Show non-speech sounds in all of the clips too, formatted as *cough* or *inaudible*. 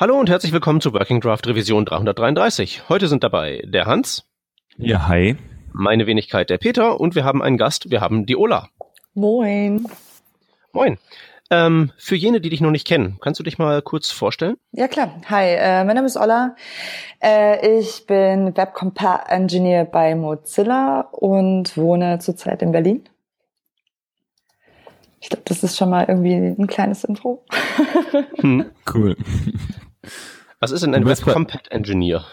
Hallo und herzlich willkommen zu Working Draft Revision 333. Heute sind dabei der Hans. Ja, hi. Meine Wenigkeit der Peter und wir haben einen Gast, wir haben die Ola. Moin. Moin. Ähm, für jene, die dich noch nicht kennen, kannst du dich mal kurz vorstellen? Ja klar. Hi, äh, mein Name ist Ola. Äh, ich bin Web Compare Engineer bei Mozilla und wohne zurzeit in Berlin. Ich glaube, das ist schon mal irgendwie ein kleines Intro. hm. Cool. Was ist denn ein Web Compat Engineer?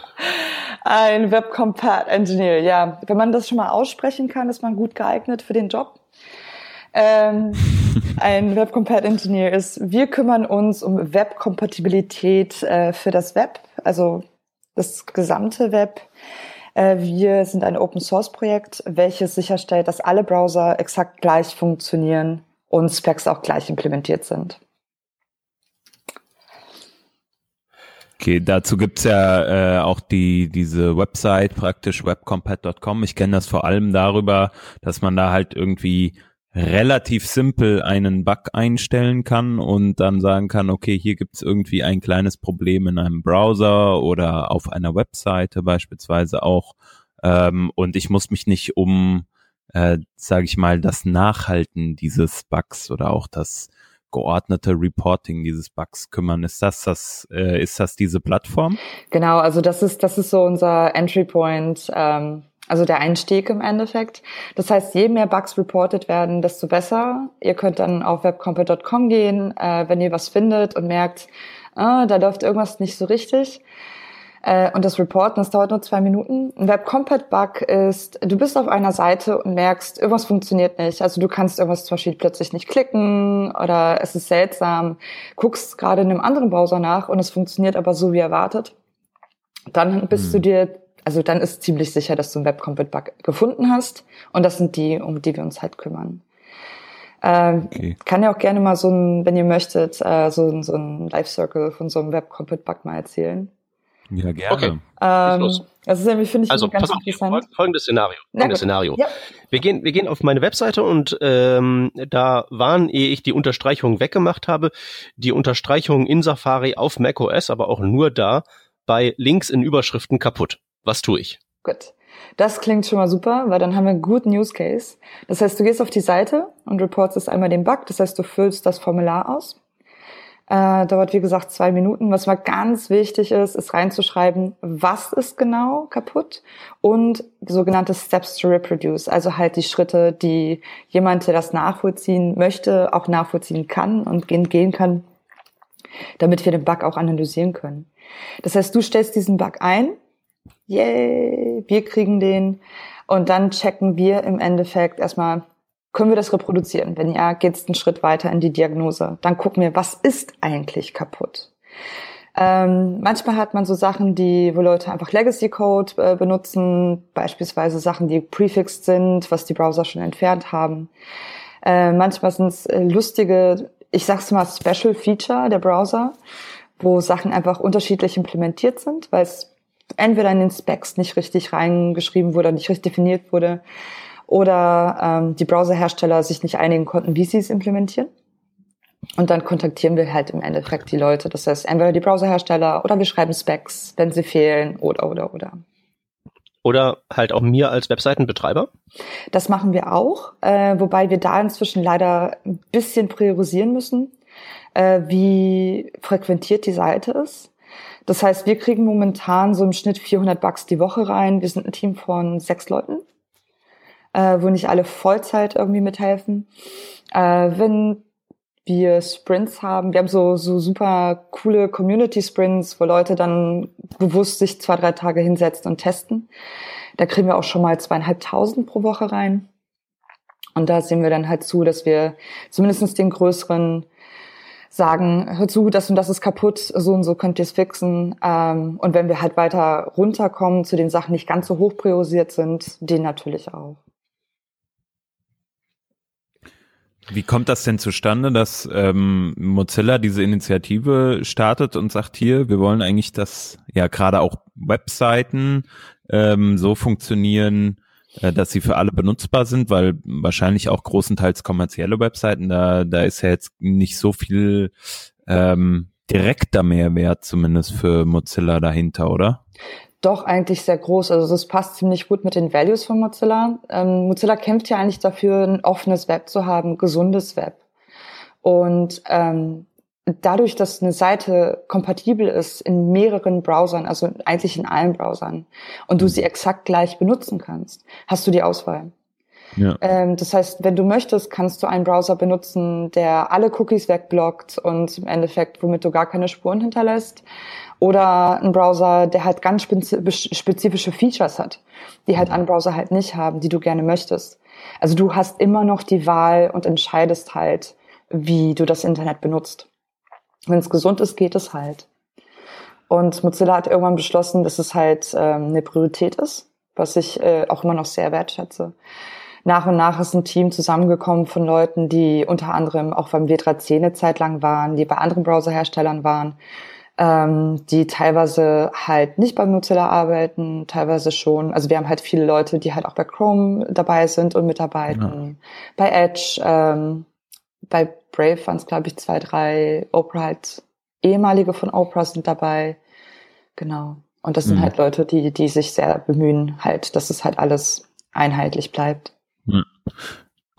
Ein Web Compat Engineer, ja. Wenn man das schon mal aussprechen kann, ist man gut geeignet für den Job. Ähm, *laughs* ein Web Compat Engineer ist, wir kümmern uns um Webkompatibilität äh, für das Web, also das gesamte Web. Äh, wir sind ein Open Source Projekt, welches sicherstellt, dass alle Browser exakt gleich funktionieren und Specs auch gleich implementiert sind. Okay, dazu gibt's ja äh, auch die diese Website praktisch webcompat.com. Ich kenne das vor allem darüber, dass man da halt irgendwie relativ simpel einen Bug einstellen kann und dann sagen kann, okay, hier gibt's irgendwie ein kleines Problem in einem Browser oder auf einer Webseite beispielsweise auch. Ähm, und ich muss mich nicht um, äh, sage ich mal, das Nachhalten dieses Bugs oder auch das geordnete Reporting dieses Bugs kümmern. Ist das das, äh, ist das diese Plattform? Genau, also das ist, das ist so unser Entry Point, ähm, also der Einstieg im Endeffekt. Das heißt, je mehr Bugs reported werden, desto besser. Ihr könnt dann auf webcompat.com gehen, äh, wenn ihr was findet und merkt, ah, da läuft irgendwas nicht so richtig äh, und das Reporten, das dauert nur zwei Minuten. Ein Web Compat Bug ist, du bist auf einer Seite und merkst, irgendwas funktioniert nicht. Also du kannst irgendwas zum Beispiel plötzlich nicht klicken oder es ist seltsam, guckst gerade in einem anderen Browser nach und es funktioniert aber so wie erwartet. Dann bist hm. du dir, also dann ist ziemlich sicher, dass du einen Web Compat Bug gefunden hast und das sind die, um die wir uns halt kümmern. Ähm, okay. Kann ja auch gerne mal so ein, wenn ihr möchtet, äh, so, so ein Live Circle von so einem Web Compat Bug mal erzählen. Ja, gerne. Okay. Ähm, das ist nämlich, finde ich, also, ganz pass auf, interessant. Folgendes Szenario. Folgendes Szenario. Ja. Wir gehen, wir gehen auf meine Webseite und ähm, da waren, ehe ich die Unterstreichung weggemacht habe, die Unterstreichung in Safari auf macOS, aber auch nur da bei Links in Überschriften kaputt. Was tue ich? Gut. Das klingt schon mal super, weil dann haben wir einen guten Use Case. Das heißt, du gehst auf die Seite und reportest einmal den Bug. Das heißt, du füllst das Formular aus äh, dauert, wie gesagt, zwei Minuten. Was mal ganz wichtig ist, ist reinzuschreiben, was ist genau kaputt und sogenannte Steps to reproduce, also halt die Schritte, die jemand, der das nachvollziehen möchte, auch nachvollziehen kann und gehen, gehen kann, damit wir den Bug auch analysieren können. Das heißt, du stellst diesen Bug ein, yay, wir kriegen den und dann checken wir im Endeffekt erstmal, können wir das reproduzieren? Wenn ja, geht es einen Schritt weiter in die Diagnose. Dann gucken wir, was ist eigentlich kaputt? Ähm, manchmal hat man so Sachen, die, wo Leute einfach Legacy Code äh, benutzen, beispielsweise Sachen, die prefixed sind, was die Browser schon entfernt haben. Äh, manchmal sind es äh, lustige, ich sag's mal, Special Feature der Browser, wo Sachen einfach unterschiedlich implementiert sind, weil es entweder in den Specs nicht richtig reingeschrieben wurde, nicht richtig definiert wurde oder ähm, die Browserhersteller sich nicht einigen konnten, wie sie es implementieren. Und dann kontaktieren wir halt im Endeffekt die Leute. Das heißt, entweder die Browserhersteller oder wir schreiben Specs, wenn sie fehlen oder, oder, oder. Oder halt auch mir als Webseitenbetreiber? Das machen wir auch, äh, wobei wir da inzwischen leider ein bisschen priorisieren müssen, äh, wie frequentiert die Seite ist. Das heißt, wir kriegen momentan so im Schnitt 400 Bugs die Woche rein. Wir sind ein Team von sechs Leuten äh, wo nicht alle Vollzeit irgendwie mithelfen. Äh, wenn wir Sprints haben, wir haben so, so super coole Community-Sprints, wo Leute dann bewusst sich zwei, drei Tage hinsetzen und testen. Da kriegen wir auch schon mal zweieinhalbtausend pro Woche rein. Und da sehen wir dann halt zu, dass wir zumindestens den größeren sagen, hör zu, das und das ist kaputt, so und so könnt ihr es fixen. Ähm, und wenn wir halt weiter runterkommen zu den Sachen, die nicht ganz so hoch priorisiert sind, den natürlich auch. Wie kommt das denn zustande, dass ähm, Mozilla diese Initiative startet und sagt hier, wir wollen eigentlich, dass ja gerade auch Webseiten ähm, so funktionieren, äh, dass sie für alle benutzbar sind, weil wahrscheinlich auch großenteils kommerzielle Webseiten, da, da ist ja jetzt nicht so viel ähm, direkter Mehrwert zumindest für Mozilla dahinter, oder? Doch, eigentlich sehr groß. Also das passt ziemlich gut mit den Values von Mozilla. Ähm, Mozilla kämpft ja eigentlich dafür, ein offenes Web zu haben, gesundes Web. Und ähm, dadurch, dass eine Seite kompatibel ist in mehreren Browsern, also eigentlich in allen Browsern, und du sie exakt gleich benutzen kannst, hast du die Auswahl. Ja. Ähm, das heißt, wenn du möchtest, kannst du einen Browser benutzen, der alle Cookies wegblockt und im Endeffekt, womit du gar keine Spuren hinterlässt. Oder ein Browser, der halt ganz spezifische Features hat, die halt andere Browser halt nicht haben, die du gerne möchtest. Also du hast immer noch die Wahl und entscheidest halt, wie du das Internet benutzt. Wenn es gesund ist, geht es halt. Und Mozilla hat irgendwann beschlossen, dass es halt ähm, eine Priorität ist, was ich äh, auch immer noch sehr wertschätze. Nach und nach ist ein Team zusammengekommen von Leuten, die unter anderem auch beim W3C eine Zeit lang waren, die bei anderen Browserherstellern waren, ähm, die teilweise halt nicht bei Mozilla arbeiten, teilweise schon. Also wir haben halt viele Leute, die halt auch bei Chrome dabei sind und mitarbeiten, ja. bei Edge, ähm, bei Brave waren es, glaube ich, zwei, drei. Oprah halt, ehemalige von Oprah sind dabei. Genau. Und das sind mhm. halt Leute, die, die sich sehr bemühen, halt, dass es halt alles einheitlich bleibt.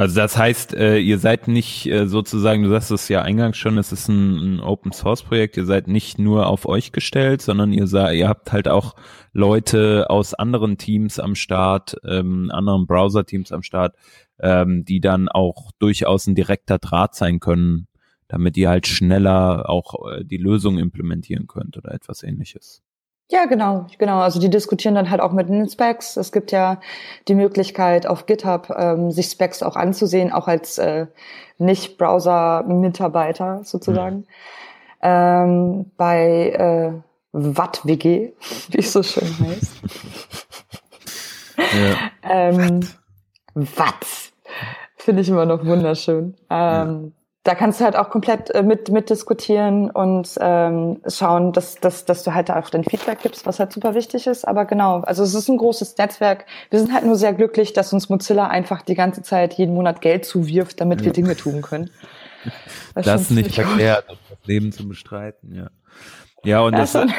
Also das heißt, äh, ihr seid nicht äh, sozusagen, du sagst es ja eingangs schon, es ist ein, ein Open Source Projekt, ihr seid nicht nur auf euch gestellt, sondern ihr, seid, ihr habt halt auch Leute aus anderen Teams am Start, ähm, anderen Browser-Teams am Start, ähm, die dann auch durchaus ein direkter Draht sein können, damit ihr halt schneller auch äh, die Lösung implementieren könnt oder etwas ähnliches. Ja, genau, genau. Also die diskutieren dann halt auch mit den Specs. Es gibt ja die Möglichkeit auf GitHub ähm, sich Specs auch anzusehen, auch als äh, Nicht-Browser-Mitarbeiter sozusagen. Mhm. Ähm, bei äh, WattWG, *laughs* wie es so schön heißt. ja. ähm, Watt. Finde ich immer noch wunderschön. Ähm, da kannst du halt auch komplett äh, mit, mit diskutieren und ähm, schauen, dass, dass, dass du halt auch dein Feedback gibst, was halt super wichtig ist. Aber genau, also es ist ein großes Netzwerk. Wir sind halt nur sehr glücklich, dass uns Mozilla einfach die ganze Zeit jeden Monat Geld zuwirft, damit ja. wir Dinge tun können. Das, *laughs* das ist nicht verkehrt, das Leben zu bestreiten, ja. Ja, und das, das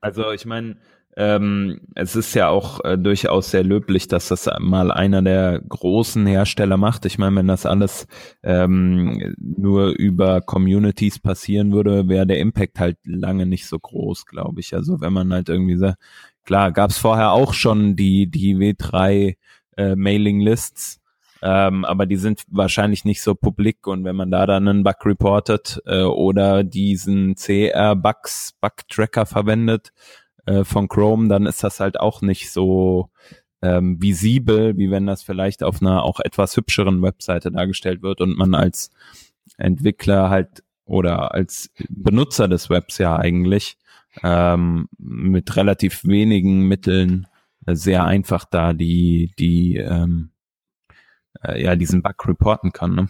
also ich meine, ähm, es ist ja auch äh, durchaus sehr löblich, dass das mal einer der großen Hersteller macht. Ich meine, wenn das alles ähm, nur über Communities passieren würde, wäre der Impact halt lange nicht so groß, glaube ich. Also wenn man halt irgendwie sagt, klar, gab es vorher auch schon die, die W3 äh, Mailing Lists, ähm, aber die sind wahrscheinlich nicht so publik und wenn man da dann einen Bug reportet äh, oder diesen CR Bugs Bug Tracker verwendet, äh, von Chrome, dann ist das halt auch nicht so ähm, visibel, wie wenn das vielleicht auf einer auch etwas hübscheren Webseite dargestellt wird und man als Entwickler halt oder als Benutzer des Webs ja eigentlich ähm, mit relativ wenigen Mitteln äh, sehr einfach da die die ähm, äh, ja diesen Bug reporten kann. Ne?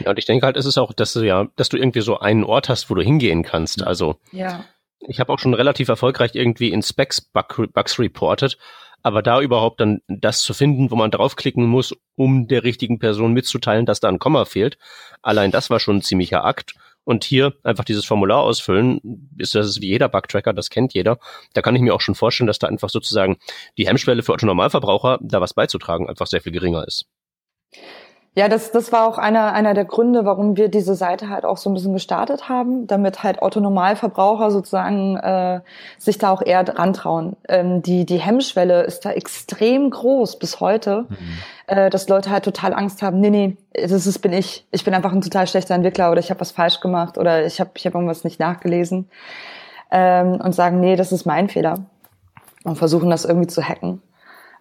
Ja, und ich denke halt, es ist auch, dass du ja, dass du irgendwie so einen Ort hast, wo du hingehen kannst. Also ja. Ich habe auch schon relativ erfolgreich irgendwie in Specs Bug, Bugs reported, aber da überhaupt dann das zu finden, wo man draufklicken muss, um der richtigen Person mitzuteilen, dass da ein Komma fehlt, allein das war schon ein ziemlicher Akt. Und hier einfach dieses Formular ausfüllen, ist das wie jeder Bugtracker, das kennt jeder. Da kann ich mir auch schon vorstellen, dass da einfach sozusagen die Hemmschwelle für Otto-Normalverbraucher, da was beizutragen, einfach sehr viel geringer ist. Ja, das, das war auch einer, einer der Gründe, warum wir diese Seite halt auch so ein bisschen gestartet haben, damit halt Autonormalverbraucher sozusagen äh, sich da auch eher rantrauen. Ähm, die, die Hemmschwelle ist da extrem groß bis heute, mhm. äh, dass Leute halt total Angst haben, nee, nee, das ist, bin ich. Ich bin einfach ein total schlechter Entwickler oder ich habe was falsch gemacht oder ich habe ich hab irgendwas nicht nachgelesen. Ähm, und sagen, nee, das ist mein Fehler. Und versuchen das irgendwie zu hacken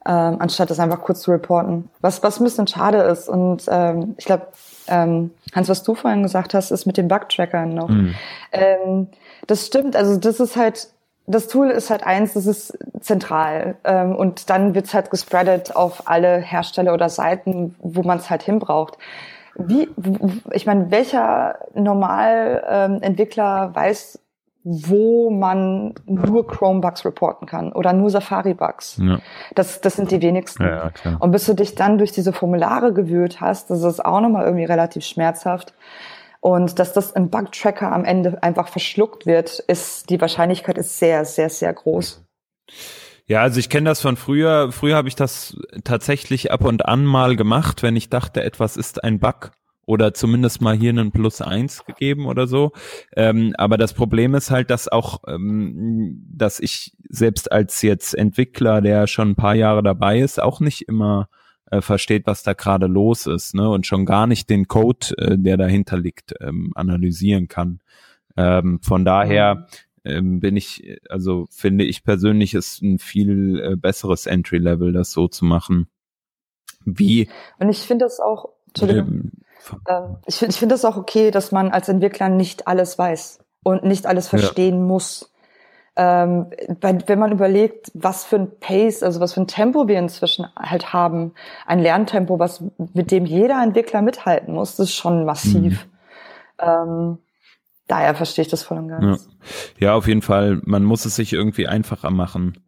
ähm, anstatt das einfach kurz zu reporten. Was, was ein bisschen schade ist. Und ähm, ich glaube, ähm, Hans, was du vorhin gesagt hast, ist mit den Bug-Trackern noch. Mhm. Ähm, das stimmt, also das ist halt, das Tool ist halt eins, das ist zentral. Ähm, und dann wird's halt gespreadet auf alle Hersteller oder Seiten, wo man es halt hinbraucht. Wie, ich meine, welcher Normal-Entwickler ähm, weiß, wo man nur Chrome-Bugs reporten kann oder nur Safari-Bugs. Ja. Das, das sind die wenigsten. Ja. Und bis du dich dann durch diese Formulare gewühlt hast, das ist auch nochmal irgendwie relativ schmerzhaft. Und dass das im Bug-Tracker am Ende einfach verschluckt wird, ist die Wahrscheinlichkeit ist sehr, sehr, sehr groß. Ja, also ich kenne das von früher. Früher habe ich das tatsächlich ab und an mal gemacht, wenn ich dachte, etwas ist ein Bug oder zumindest mal hier einen Plus eins gegeben oder so. Ähm, aber das Problem ist halt, dass auch, ähm, dass ich selbst als jetzt Entwickler, der schon ein paar Jahre dabei ist, auch nicht immer äh, versteht, was da gerade los ist, ne? Und schon gar nicht den Code, äh, der dahinter liegt, ähm, analysieren kann. Ähm, von daher ähm, bin ich, also finde ich persönlich ist ein viel äh, besseres Entry-Level, das so zu machen. Wie? Und ich finde das auch, Entschuldigung. Ähm, ich finde ich finde das auch okay, dass man als Entwickler nicht alles weiß und nicht alles verstehen ja. muss. Ähm, wenn man überlegt, was für ein Pace, also was für ein Tempo wir inzwischen halt haben, ein Lerntempo, was mit dem jeder Entwickler mithalten muss, das ist schon massiv. Mhm. Ähm, daher verstehe ich das voll und ganz. Ja. ja, auf jeden Fall. Man muss es sich irgendwie einfacher machen.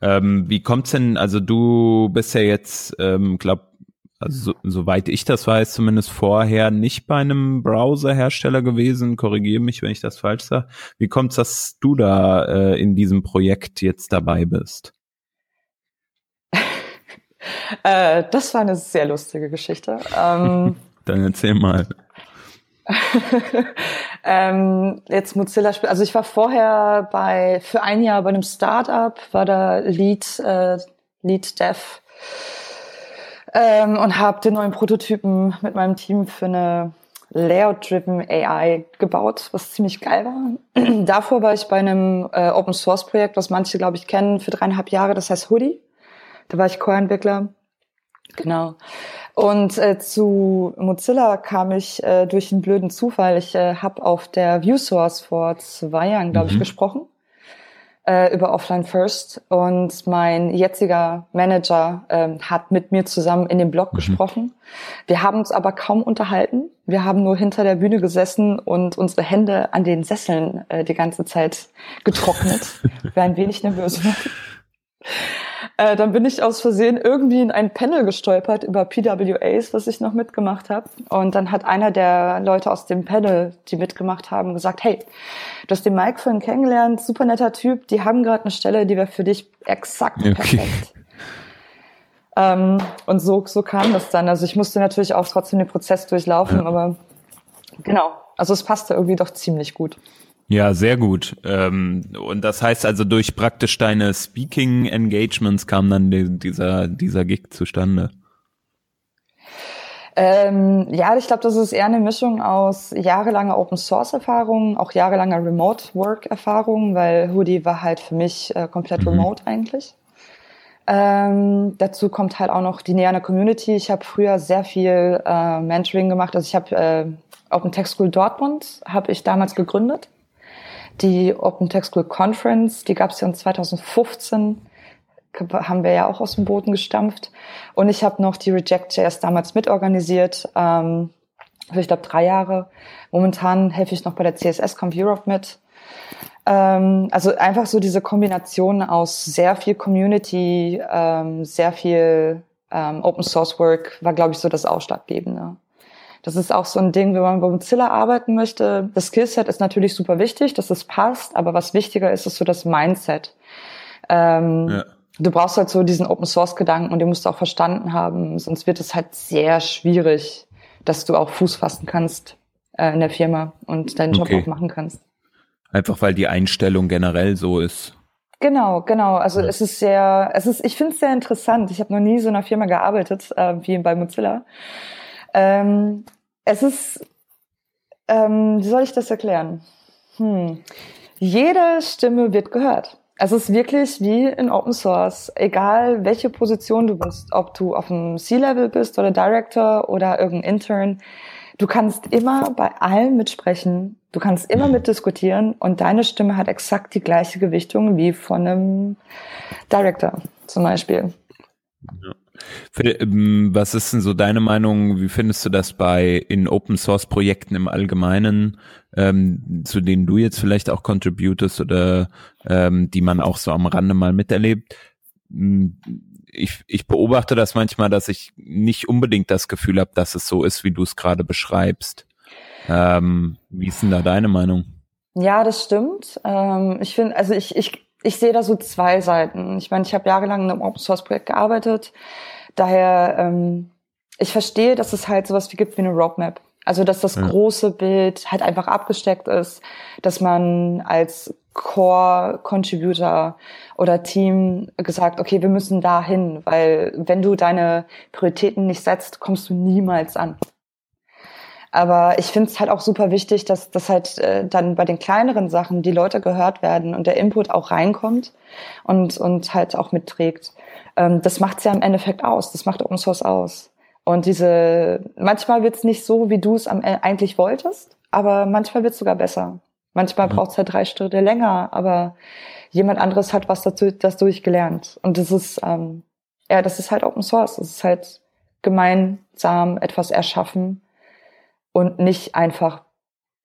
Ähm, wie kommt's denn? Also du bist ja jetzt, ähm, glaub also so, soweit ich das weiß, zumindest vorher nicht bei einem Browserhersteller gewesen. Korrigiere mich, wenn ich das falsch sage. Wie kommt es, dass du da äh, in diesem Projekt jetzt dabei bist? *laughs* äh, das war eine sehr lustige Geschichte. Ähm, *laughs* Dann erzähl mal. *laughs* ähm, jetzt Mozilla, also ich war vorher bei für ein Jahr bei einem Startup, war da Lead äh, Lead Dev ähm, und habe den neuen Prototypen mit meinem Team für eine Layout-driven AI gebaut, was ziemlich geil war. *clears throat* Davor war ich bei einem äh, Open-Source-Projekt, was manche, glaube ich, kennen, für dreieinhalb Jahre, das heißt Hoodie. Da war ich Core-Entwickler. Genau. Und äh, zu Mozilla kam ich äh, durch einen blöden Zufall. Ich äh, habe auf der ViewSource vor zwei Jahren, glaube mhm. ich, gesprochen äh, über Offline First und mein jetziger Manager ähm, hat mit mir zusammen in dem Blog mhm. gesprochen. Wir haben uns aber kaum unterhalten. Wir haben nur hinter der Bühne gesessen und unsere Hände an den Sesseln äh, die ganze Zeit getrocknet. *laughs* Wir ein wenig nervös. Äh, dann bin ich aus Versehen irgendwie in ein Panel gestolpert über PWAs, was ich noch mitgemacht habe. Und dann hat einer der Leute aus dem Panel, die mitgemacht haben, gesagt, hey, du hast den Mike vorhin kennengelernt, super netter Typ, die haben gerade eine Stelle, die wäre für dich exakt okay. perfekt. Ähm, und so, so kam das dann. Also ich musste natürlich auch trotzdem den Prozess durchlaufen, ja. aber genau. Also es passte irgendwie doch ziemlich gut. Ja, sehr gut. Ähm, und das heißt also, durch praktisch deine Speaking-Engagements kam dann die, dieser, dieser Gig zustande. Ähm, ja, ich glaube, das ist eher eine Mischung aus jahrelanger Open Source Erfahrung, auch jahrelanger Remote Work Erfahrung, weil Hoodie war halt für mich äh, komplett mhm. remote eigentlich. Ähm, dazu kommt halt auch noch die Nähe an der Community. Ich habe früher sehr viel äh, Mentoring gemacht. Also ich habe äh, Open Tech School Dortmund habe ich damals gegründet die Open School Conference, die gab es ja in 2015, haben wir ja auch aus dem Boden gestampft. Und ich habe noch die Reject.js damals mitorganisiert, ähm, für ich glaube drei Jahre. Momentan helfe ich noch bei der CSS Conf Europe mit. Ähm, also einfach so diese Kombination aus sehr viel Community, ähm, sehr viel ähm, Open Source Work war, glaube ich, so das Ausschlaggebende. Das ist auch so ein Ding, wenn man bei Mozilla arbeiten möchte. Das Skillset ist natürlich super wichtig, dass es passt, aber was wichtiger ist, ist so das Mindset. Ähm, ja. Du brauchst halt so diesen Open Source Gedanken und den musst du auch verstanden haben, sonst wird es halt sehr schwierig, dass du auch Fuß fassen kannst äh, in der Firma und deinen Job auch machen kannst. Einfach weil die Einstellung generell so ist. Genau, genau. Also ja. es ist sehr, es ist, ich finde es sehr interessant. Ich habe noch nie so in einer Firma gearbeitet äh, wie bei Mozilla. Ähm, es ist, ähm, wie soll ich das erklären? Hm. Jede Stimme wird gehört. Es ist wirklich wie in Open Source, egal welche Position du bist, ob du auf dem C-Level bist oder Director oder irgendein Intern. Du kannst immer bei allem mitsprechen, du kannst immer mitdiskutieren und deine Stimme hat exakt die gleiche Gewichtung wie von einem Director zum Beispiel. Ja. Ähm, was ist denn so deine Meinung? Wie findest du das bei in Open Source Projekten im Allgemeinen, ähm, zu denen du jetzt vielleicht auch contributest oder ähm, die man auch so am Rande mal miterlebt? Hm, ich, ich beobachte das manchmal, dass ich nicht unbedingt das Gefühl habe, dass es so ist, wie du es gerade beschreibst. Ähm, wie ist denn da deine Meinung? Ja, das stimmt. Ähm, ich finde, also ich, ich, ich sehe da so zwei Seiten. Ich meine, ich habe jahrelang in einem Open Source Projekt gearbeitet. Daher, ähm, ich verstehe, dass es halt sowas wie gibt wie eine Roadmap. Also, dass das ja. große Bild halt einfach abgesteckt ist, dass man als Core-Contributor oder Team gesagt, okay, wir müssen da hin, weil wenn du deine Prioritäten nicht setzt, kommst du niemals an. Aber ich finde es halt auch super wichtig, dass, dass halt äh, dann bei den kleineren Sachen die Leute gehört werden und der Input auch reinkommt und, und halt auch mitträgt. Ähm, das macht's ja im Endeffekt aus. Das macht Open Source aus. Und diese, manchmal wird's nicht so, wie du es eigentlich wolltest, aber manchmal wird's sogar besser. Manchmal mhm. braucht's halt drei Schritte länger, aber jemand anderes hat was dazu, das durchgelernt. Und das ist, ähm, ja, das ist halt Open Source. Das ist halt gemeinsam etwas erschaffen und nicht einfach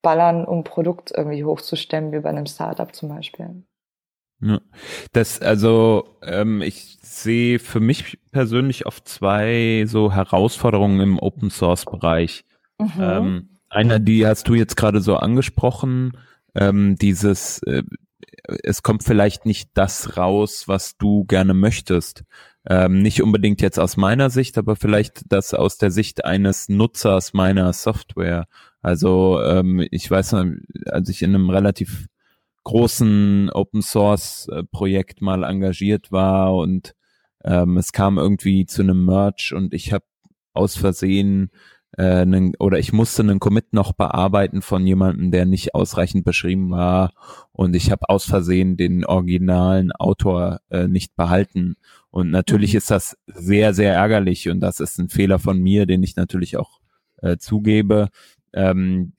ballern, um Produkt irgendwie hochzustemmen, wie bei einem Startup zum Beispiel. Ja. Das, also, ähm, ich sehe für mich persönlich oft zwei so Herausforderungen im Open Source Bereich. Mhm. Ähm, einer, die hast du jetzt gerade so angesprochen, ähm, dieses, äh, es kommt vielleicht nicht das raus, was du gerne möchtest. Ähm, nicht unbedingt jetzt aus meiner Sicht, aber vielleicht das aus der Sicht eines Nutzers meiner Software. Also ähm, ich weiß, als ich in einem relativ großen Open Source Projekt mal engagiert war und ähm, es kam irgendwie zu einem Merch und ich habe aus Versehen äh, einen, oder ich musste einen Commit noch bearbeiten von jemandem, der nicht ausreichend beschrieben war und ich habe aus Versehen den originalen Autor äh, nicht behalten und natürlich mhm. ist das sehr sehr ärgerlich und das ist ein Fehler von mir, den ich natürlich auch äh, zugebe. Ähm,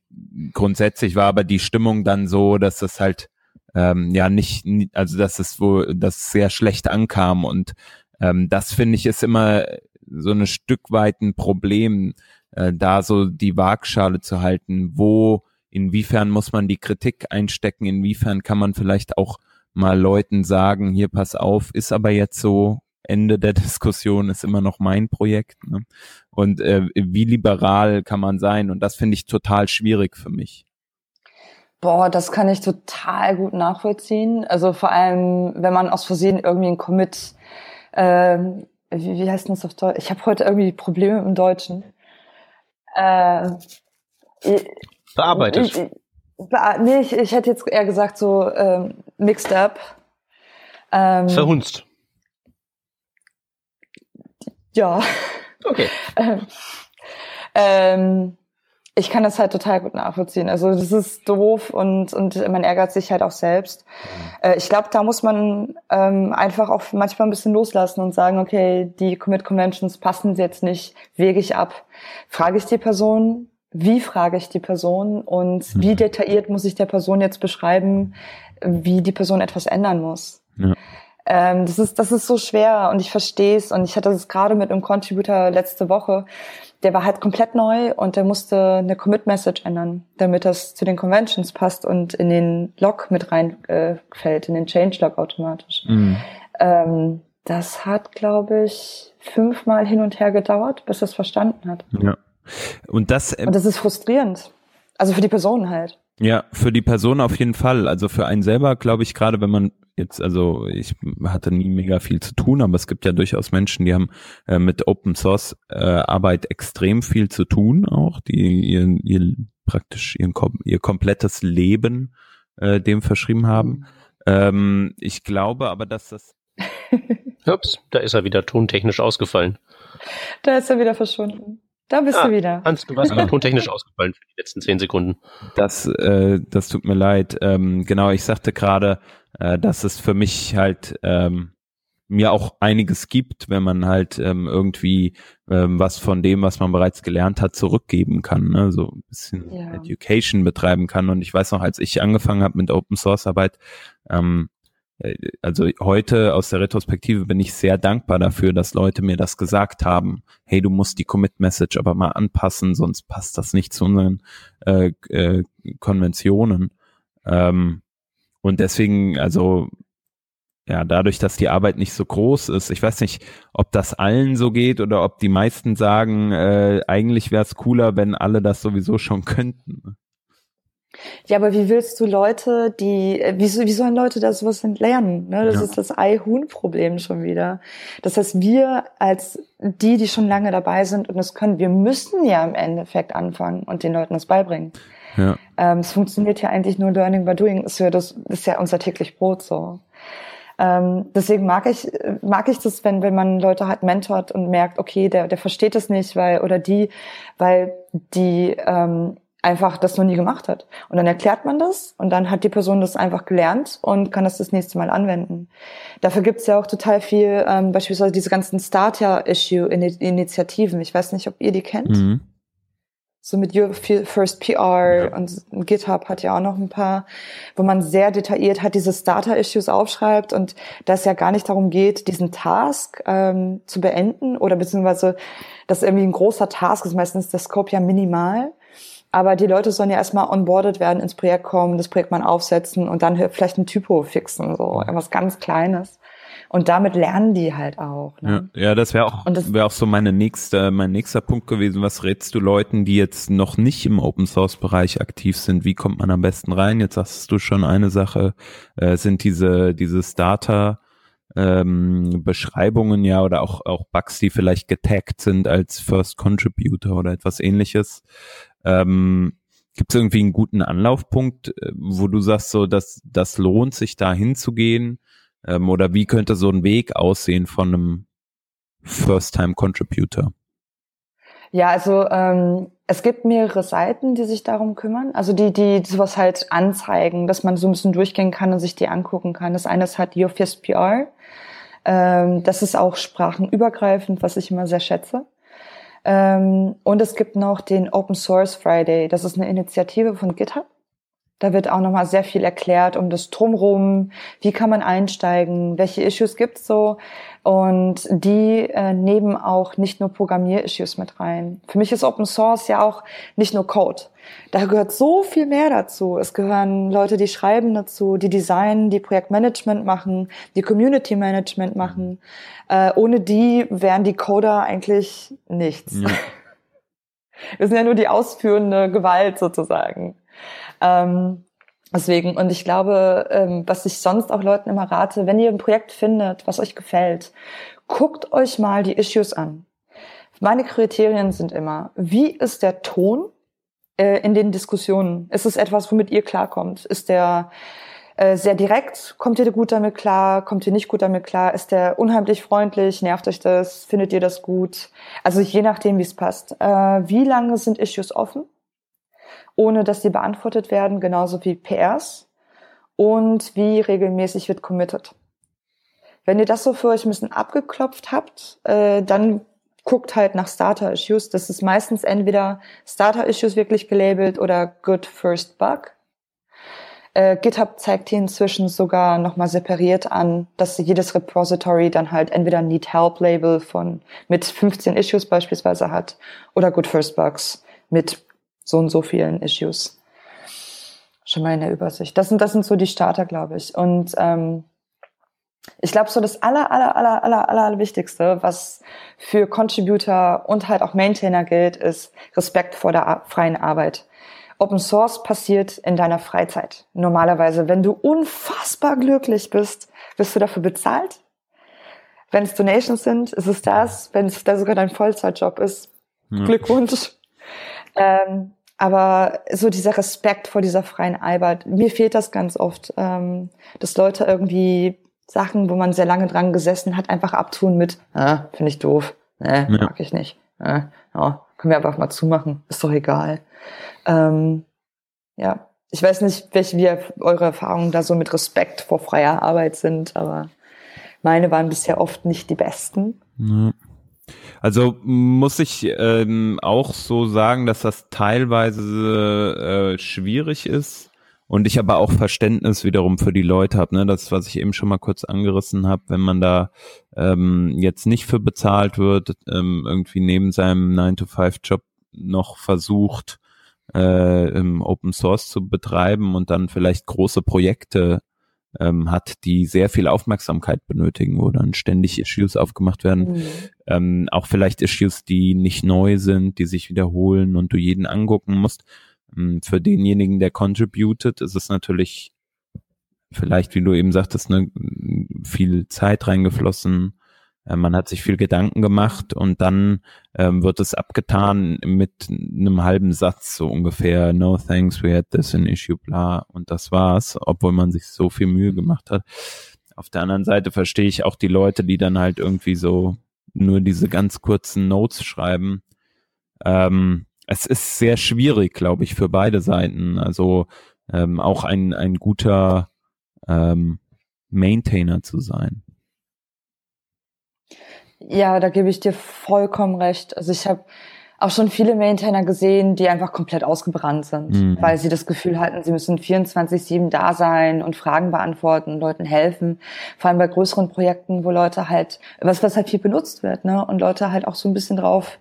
grundsätzlich war aber die Stimmung dann so, dass das halt ähm, ja nicht, also dass es wo das sehr schlecht ankam und ähm, das finde ich ist immer so ein Stück weit ein Problem, äh, da so die Waagschale zu halten, wo inwiefern muss man die Kritik einstecken, inwiefern kann man vielleicht auch mal Leuten sagen, hier pass auf, ist aber jetzt so, Ende der *laughs* Diskussion ist immer noch mein Projekt. Ne? Und äh, wie liberal kann man sein? Und das finde ich total schwierig für mich. Boah, das kann ich total gut nachvollziehen. Also vor allem, wenn man aus Versehen irgendwie ein Commit, äh, wie, wie heißt das auf Deutsch? Ich habe heute irgendwie Probleme im Deutschen. Äh, Bearbeitet. Ich, be nee, ich, ich hätte jetzt eher gesagt so ähm, mixed up. Ähm, Verhunzt. Ja. Okay. *laughs* ähm, ähm ich kann das halt total gut nachvollziehen. Also das ist doof und, und man ärgert sich halt auch selbst. Mhm. Äh, ich glaube, da muss man ähm, einfach auch manchmal ein bisschen loslassen und sagen, okay, die Commit Conventions passen jetzt nicht, wege ich ab. Frage ich die Person, wie frage ich die Person und mhm. wie detailliert muss ich der Person jetzt beschreiben, wie die Person etwas ändern muss. Ähm, das ist das ist so schwer und ich verstehe es und ich hatte das gerade mit einem Contributor letzte Woche der war halt komplett neu und der musste eine Commit-Message ändern, damit das zu den Conventions passt und in den Log mit reinfällt, äh, in den Change-Log automatisch. Mhm. Ähm, das hat, glaube ich, fünfmal hin und her gedauert, bis er es verstanden hat. Ja. Und das, äh, und das ist frustrierend. Also für die Person halt. Ja, für die Person auf jeden Fall. Also für einen selber, glaube ich, gerade wenn man jetzt, also ich hatte nie mega viel zu tun, aber es gibt ja durchaus Menschen, die haben äh, mit Open Source äh, Arbeit extrem viel zu tun, auch die ihr, ihr praktisch ihr, ihr komplettes Leben äh, dem verschrieben haben. Ähm, ich glaube aber, dass das *laughs* Ups, da ist er wieder tontechnisch ausgefallen. Da ist er wieder verschwunden. Da bist ah, du wieder. Hans, du warst *laughs* aber tontechnisch ausgefallen für die letzten zehn Sekunden. Das, äh, das tut mir leid. Ähm, genau, ich sagte gerade, äh, dass es für mich halt ähm, mir auch einiges gibt, wenn man halt ähm, irgendwie ähm, was von dem, was man bereits gelernt hat, zurückgeben kann, ne? so ein bisschen ja. Education betreiben kann. Und ich weiß noch, als ich angefangen habe mit Open Source Arbeit, ähm, äh, also heute aus der Retrospektive bin ich sehr dankbar dafür, dass Leute mir das gesagt haben. Hey, du musst die Commit Message aber mal anpassen, sonst passt das nicht zu unseren äh, äh, Konventionen. Ähm, und deswegen, also ja, dadurch, dass die Arbeit nicht so groß ist, ich weiß nicht, ob das allen so geht oder ob die meisten sagen, äh, eigentlich wäre es cooler, wenn alle das sowieso schon *laughs* könnten. Ja, aber wie willst du Leute, die, wie, wie sollen Leute das sowas lernen? Ne? Das ja. ist das Ei-Huhn-Problem schon wieder. Das heißt, wir als die, die schon lange dabei sind und das können, wir müssen ja im Endeffekt anfangen und den Leuten das beibringen. Ja. Ähm, es funktioniert ja eigentlich nur Learning by Doing. Ist ja, das ist ja unser täglich Brot so. Ähm, deswegen mag ich, mag ich das, wenn, wenn man Leute halt mentort und merkt, okay, der, der versteht das nicht, weil, oder die, weil die ähm, einfach das noch nie gemacht hat. Und dann erklärt man das und dann hat die Person das einfach gelernt und kann das das nächste Mal anwenden. Dafür gibt's ja auch total viel, ähm, beispielsweise diese ganzen Starter-Issue-Initiativen. Ich weiß nicht, ob ihr die kennt. Mhm so mit Your First PR ja. und GitHub hat ja auch noch ein paar, wo man sehr detailliert halt diese Starter-Issues aufschreibt und da es ja gar nicht darum geht, diesen Task ähm, zu beenden oder beziehungsweise das irgendwie ein großer Task ist, meistens der Scope ja minimal, aber die Leute sollen ja erstmal onboarded werden, ins Projekt kommen, das Projekt mal aufsetzen und dann vielleicht ein Typo fixen, so irgendwas ganz Kleines. Und damit lernen die halt auch. Ne? Ja, ja, das wäre auch, wäre auch so meine nächste, mein nächster Punkt gewesen. Was rätst du Leuten, die jetzt noch nicht im Open Source Bereich aktiv sind? Wie kommt man am besten rein? Jetzt sagst du schon eine Sache, äh, sind diese, diese Starter, ähm, Beschreibungen ja oder auch, auch Bugs, die vielleicht getaggt sind als First Contributor oder etwas ähnliches. Ähm, Gibt es irgendwie einen guten Anlaufpunkt, äh, wo du sagst, so dass das lohnt sich da hinzugehen? Ähm, oder wie könnte so ein Weg aussehen von einem First-Time-Contributor? Ja, also ähm, es gibt mehrere Seiten, die sich darum kümmern. Also die, die sowas halt anzeigen, dass man so ein bisschen durchgehen kann und sich die angucken kann. Das eine ist halt Your PR. Ähm, das ist auch sprachenübergreifend, was ich immer sehr schätze. Ähm, und es gibt noch den Open Source Friday. Das ist eine Initiative von GitHub. Da wird auch nochmal sehr viel erklärt um das Drumrum, wie kann man einsteigen, welche Issues gibt's so. Und die äh, nehmen auch nicht nur Programmier-Issues mit rein. Für mich ist Open Source ja auch nicht nur Code. Da gehört so viel mehr dazu. Es gehören Leute, die schreiben dazu, die designen, die Projektmanagement machen, die Community Management machen. Äh, ohne die wären die Coder eigentlich nichts. Ja. *laughs* Wir sind ja nur die ausführende Gewalt sozusagen. Ähm, deswegen, und ich glaube, ähm, was ich sonst auch Leuten immer rate, wenn ihr ein Projekt findet, was euch gefällt, guckt euch mal die Issues an. Meine Kriterien sind immer, wie ist der Ton äh, in den Diskussionen? Ist es etwas, womit ihr klarkommt? Ist der äh, sehr direkt? Kommt ihr gut damit klar? Kommt ihr nicht gut damit klar? Ist der unheimlich freundlich? Nervt euch das? Findet ihr das gut? Also je nachdem, wie es passt. Äh, wie lange sind Issues offen? Ohne dass sie beantwortet werden, genauso wie PRs und wie regelmäßig wird committed. Wenn ihr das so für euch ein bisschen abgeklopft habt, äh, dann guckt halt nach Starter-Issues. Das ist meistens entweder Starter-Issues wirklich gelabelt oder Good First Bug. Äh, GitHub zeigt hier inzwischen sogar nochmal separiert an, dass jedes Repository dann halt entweder Need Help Label von mit 15 Issues beispielsweise hat oder Good First Bugs mit so und so vielen Issues. Schon mal in der Übersicht. Das sind, das sind so die Starter, glaube ich. Und ähm, ich glaube, so das aller, aller, aller, aller, aller Wichtigste, was für Contributor und halt auch Maintainer gilt, ist Respekt vor der freien Arbeit. Open Source passiert in deiner Freizeit. Normalerweise, wenn du unfassbar glücklich bist, wirst du dafür bezahlt. Wenn es Donations sind, ist es das. Wenn es da sogar dein Vollzeitjob ist, ja. Glückwunsch. Ähm, aber so dieser Respekt vor dieser freien Arbeit, mir fehlt das ganz oft, ähm, dass Leute irgendwie Sachen, wo man sehr lange dran gesessen hat, einfach abtun mit, ah, finde ich doof, ne, ja. mag ich nicht, äh, ja, können wir einfach mal zumachen, ist doch egal. Ähm, ja, ich weiß nicht, welche wie eure Erfahrungen da so mit Respekt vor freier Arbeit sind, aber meine waren bisher oft nicht die besten. Ja. Also muss ich ähm, auch so sagen, dass das teilweise äh, schwierig ist und ich aber auch Verständnis wiederum für die Leute habe. Ne? Das, was ich eben schon mal kurz angerissen habe, wenn man da ähm, jetzt nicht für bezahlt wird, ähm, irgendwie neben seinem 9-to-5-Job noch versucht, äh, im Open Source zu betreiben und dann vielleicht große Projekte ähm, hat, die sehr viel Aufmerksamkeit benötigen, wo dann ständig Issues aufgemacht werden. Mhm. Ähm, auch vielleicht Issues, die nicht neu sind, die sich wiederholen und du jeden angucken musst. Ähm, für denjenigen, der contributed, ist es natürlich vielleicht, wie du eben sagtest, ne, viel Zeit reingeflossen, man hat sich viel Gedanken gemacht und dann ähm, wird es abgetan mit einem halben Satz so ungefähr. No thanks, we had this in issue, bla. Und das war's, obwohl man sich so viel Mühe gemacht hat. Auf der anderen Seite verstehe ich auch die Leute, die dann halt irgendwie so nur diese ganz kurzen Notes schreiben. Ähm, es ist sehr schwierig, glaube ich, für beide Seiten. Also ähm, auch ein, ein guter ähm, Maintainer zu sein. Ja, da gebe ich dir vollkommen recht. Also ich habe auch schon viele Maintainer gesehen, die einfach komplett ausgebrannt sind, mhm. weil sie das Gefühl hatten, sie müssen 24-7 da sein und Fragen beantworten, Leuten helfen. Vor allem bei größeren Projekten, wo Leute halt, was, was halt viel benutzt wird, ne? Und Leute halt auch so ein bisschen drauf